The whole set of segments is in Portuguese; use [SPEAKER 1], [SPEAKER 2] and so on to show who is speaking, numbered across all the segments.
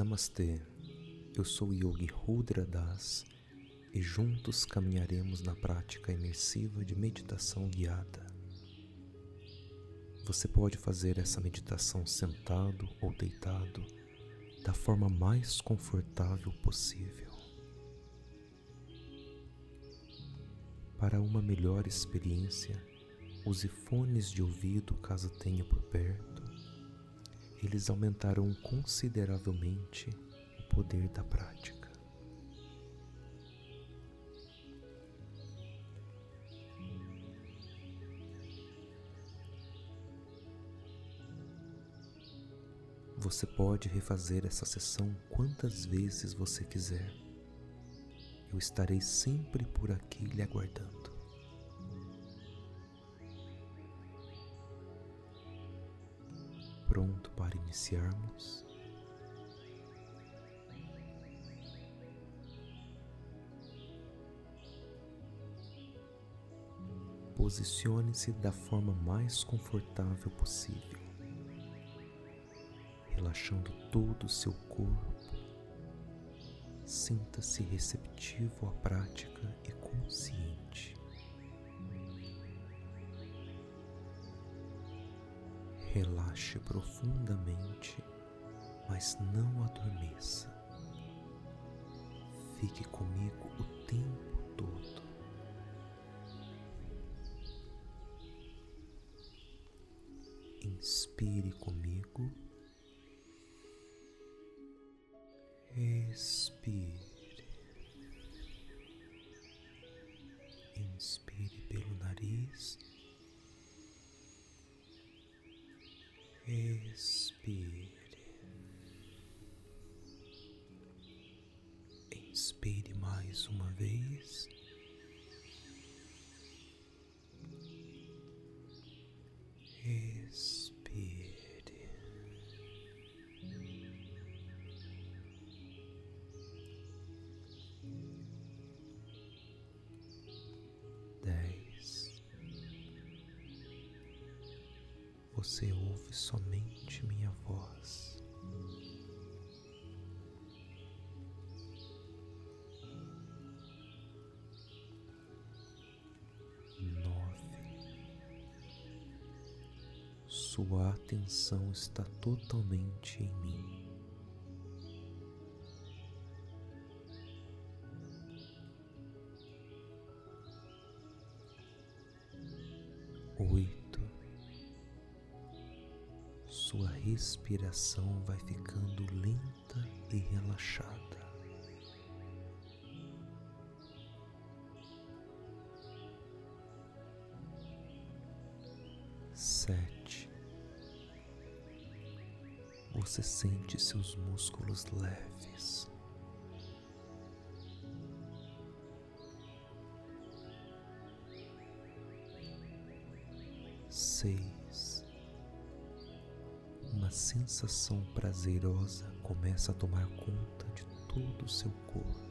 [SPEAKER 1] Namastê, eu sou Yogi Rudra Das e juntos caminharemos na prática imersiva de meditação guiada. Você pode fazer essa meditação sentado ou deitado da forma mais confortável possível. Para uma melhor experiência, use fones de ouvido caso tenha por perto. Eles aumentarão consideravelmente o poder da prática. Você pode refazer essa sessão quantas vezes você quiser. Eu estarei sempre por aqui lhe aguardando. Pronto para iniciarmos? Posicione-se da forma mais confortável possível relaxando todo o seu corpo. Sinta-se receptivo à prática e consciente. Relaxe profundamente, mas não adormeça. Fique comigo o tempo todo. Inspire comigo. Expire. Inspire pelo nariz. Expire. Inspire mais uma vez. Somente minha voz. Nove. Sua atenção está totalmente em mim. Respiração vai ficando lenta e relaxada. Sete, você sente seus músculos leves. seis. Uma sensação prazerosa começa a tomar conta de todo o seu corpo.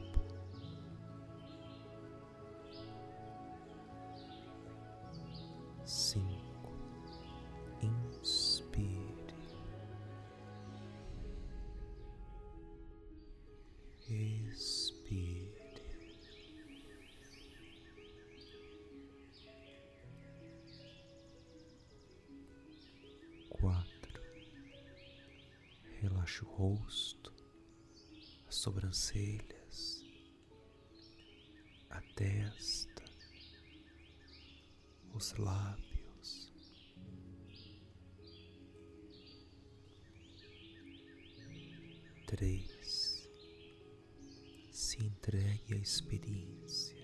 [SPEAKER 1] O rosto, as sobrancelhas, a testa, os lábios. Três. Se entregue à experiência.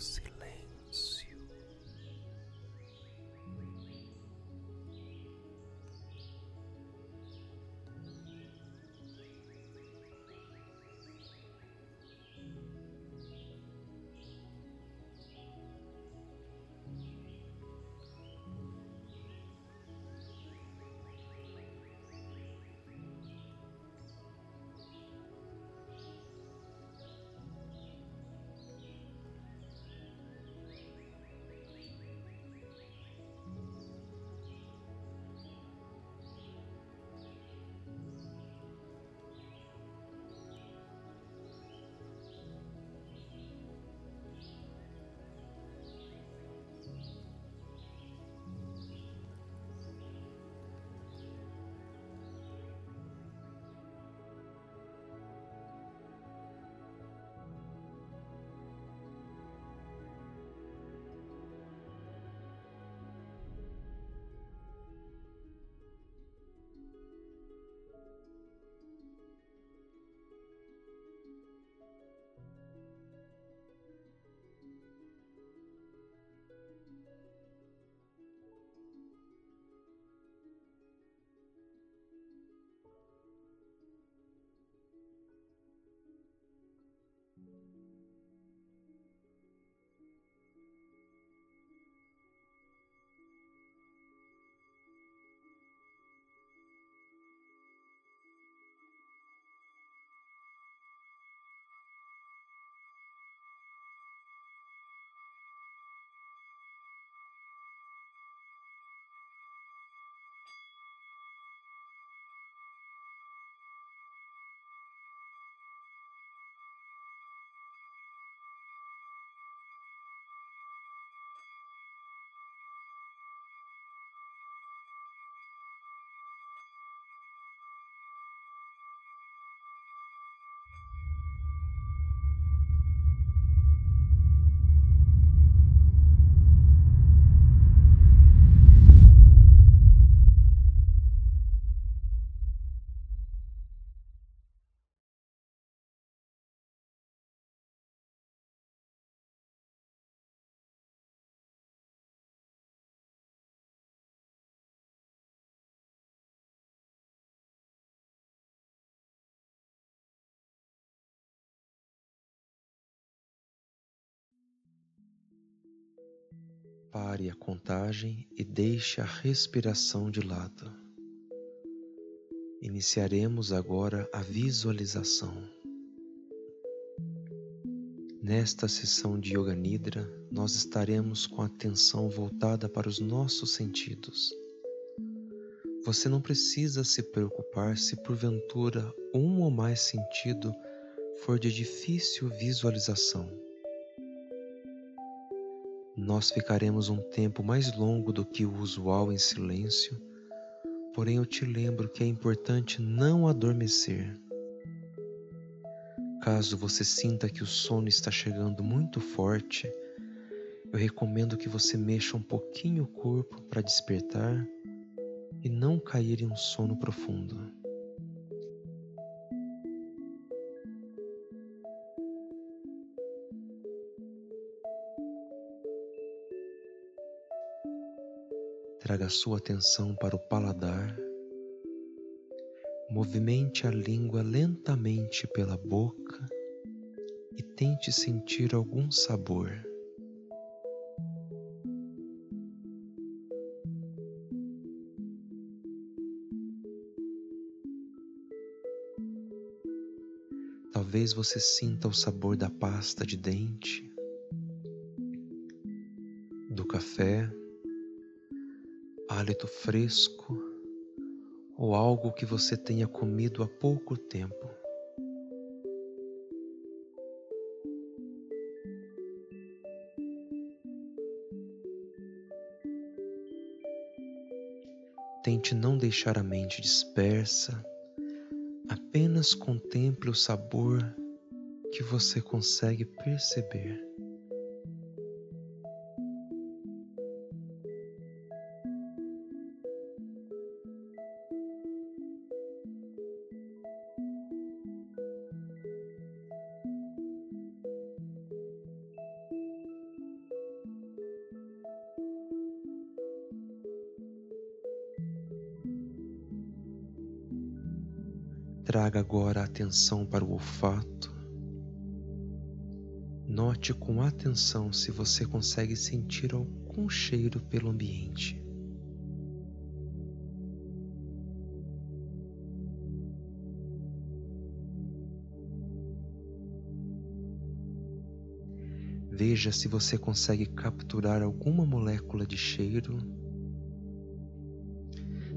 [SPEAKER 1] O Pare a contagem e deixe a respiração de lado. Iniciaremos agora a visualização. Nesta sessão de Yoga Nidra, nós estaremos com a atenção voltada para os nossos sentidos. Você não precisa se preocupar se porventura um ou mais sentido for de difícil visualização. Nós ficaremos um tempo mais longo do que o usual em silêncio porém eu te lembro que é importante não adormecer. Caso você sinta que o sono está chegando muito forte, eu recomendo que você mexa um pouquinho o corpo para despertar e não cair em um sono profundo. Traga sua atenção para o paladar. Movimente a língua lentamente pela boca e tente sentir algum sabor. Talvez você sinta o sabor da pasta de dente, do café hálito fresco ou algo que você tenha comido há pouco tempo. Tente não deixar a mente dispersa, apenas contemple o sabor que você consegue perceber. Traga agora a atenção para o olfato. Note com atenção se você consegue sentir algum cheiro pelo ambiente. Veja se você consegue capturar alguma molécula de cheiro,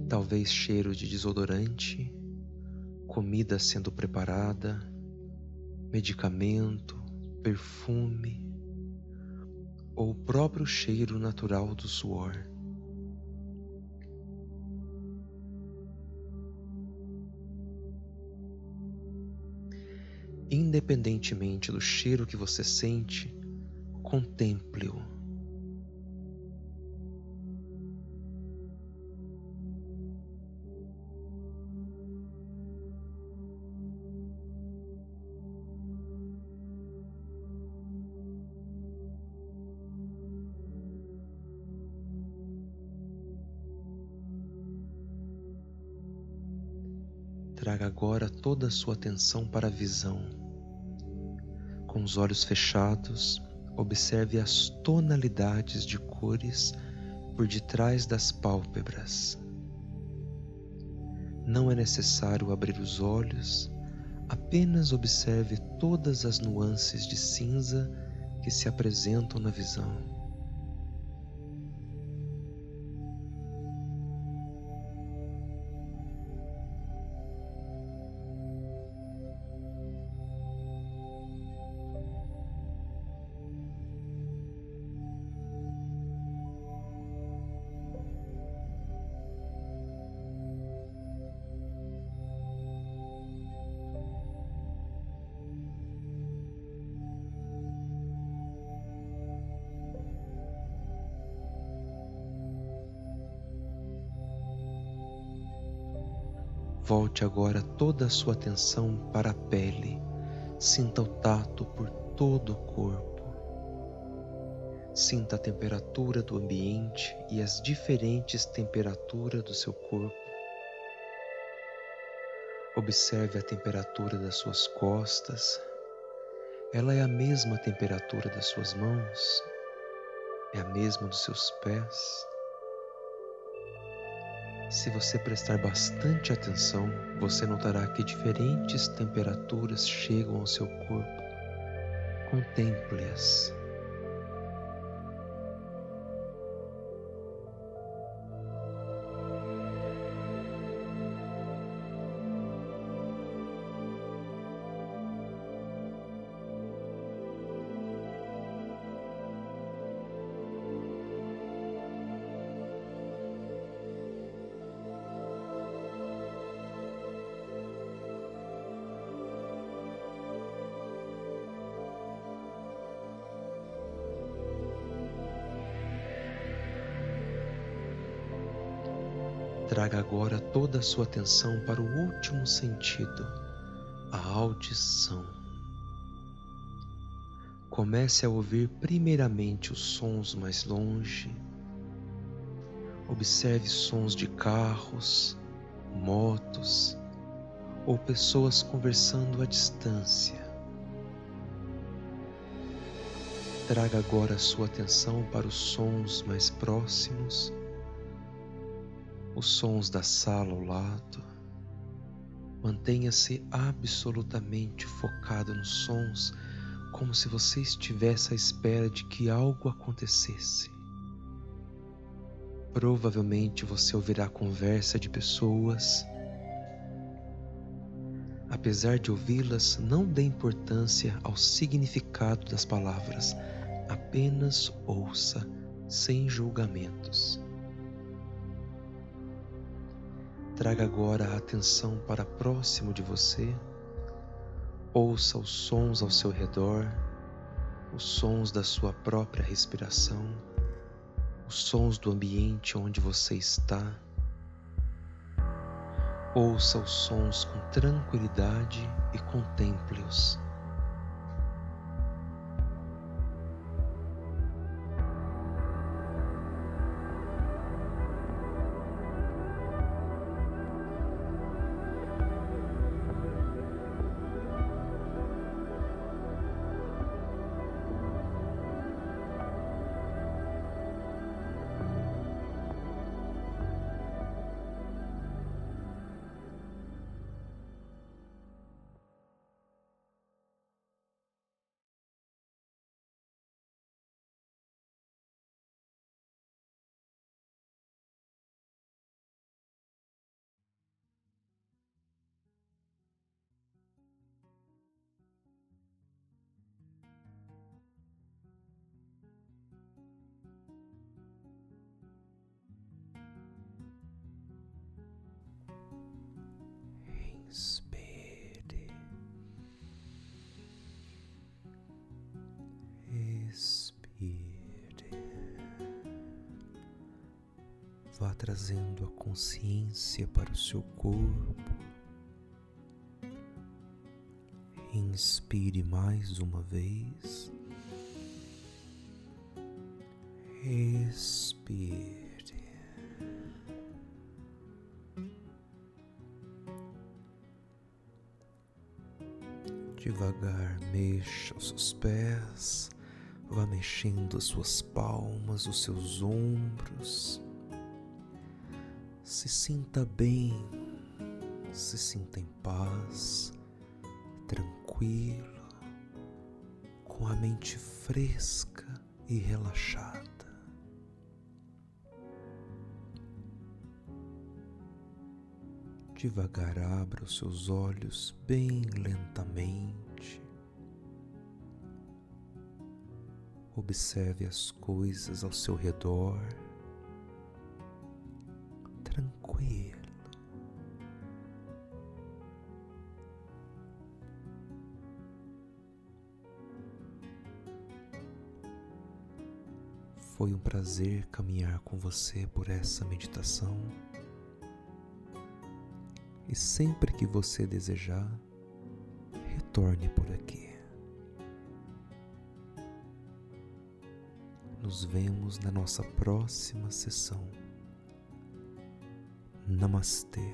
[SPEAKER 1] talvez cheiro de desodorante comida sendo preparada, medicamento, perfume ou o próprio cheiro natural do suor. Independentemente do cheiro que você sente, contemple-o. Traga agora toda a sua atenção para a visão. Com os olhos fechados, observe as tonalidades de cores por detrás das pálpebras. Não é necessário abrir os olhos, apenas observe todas as nuances de cinza que se apresentam na visão. Volte agora toda a sua atenção para a pele. Sinta o tato por todo o corpo. Sinta a temperatura do ambiente e as diferentes temperaturas do seu corpo. Observe a temperatura das suas costas. Ela é a mesma temperatura das suas mãos. É a mesma dos seus pés? Se você prestar bastante atenção, você notará que diferentes temperaturas chegam ao seu corpo. Contemple-as. Traga agora toda a sua atenção para o último sentido, a audição. Comece a ouvir primeiramente os sons mais longe. Observe sons de carros, motos ou pessoas conversando à distância. Traga agora a sua atenção para os sons mais próximos os sons da sala ao lado. Mantenha-se absolutamente focado nos sons, como se você estivesse à espera de que algo acontecesse. Provavelmente você ouvirá conversa de pessoas. Apesar de ouvi-las, não dê importância ao significado das palavras, apenas ouça, sem julgamentos. Traga agora a atenção para próximo de você. Ouça os sons ao seu redor, os sons da sua própria respiração, os sons do ambiente onde você está. Ouça os sons com tranquilidade e contemple-os. Vá trazendo a consciência para o seu corpo. Inspire mais uma vez. Expire. Devagar mexa os seus pés, vá mexendo as suas palmas, os seus ombros se sinta bem, se sinta em paz, tranquilo, com a mente fresca e relaxada. Devagar abra os seus olhos bem lentamente. Observe as coisas ao seu redor tranquilo. Foi um prazer caminhar com você por essa meditação. E sempre que você desejar, retorne por aqui. Nos vemos na nossa próxima sessão. Namastê.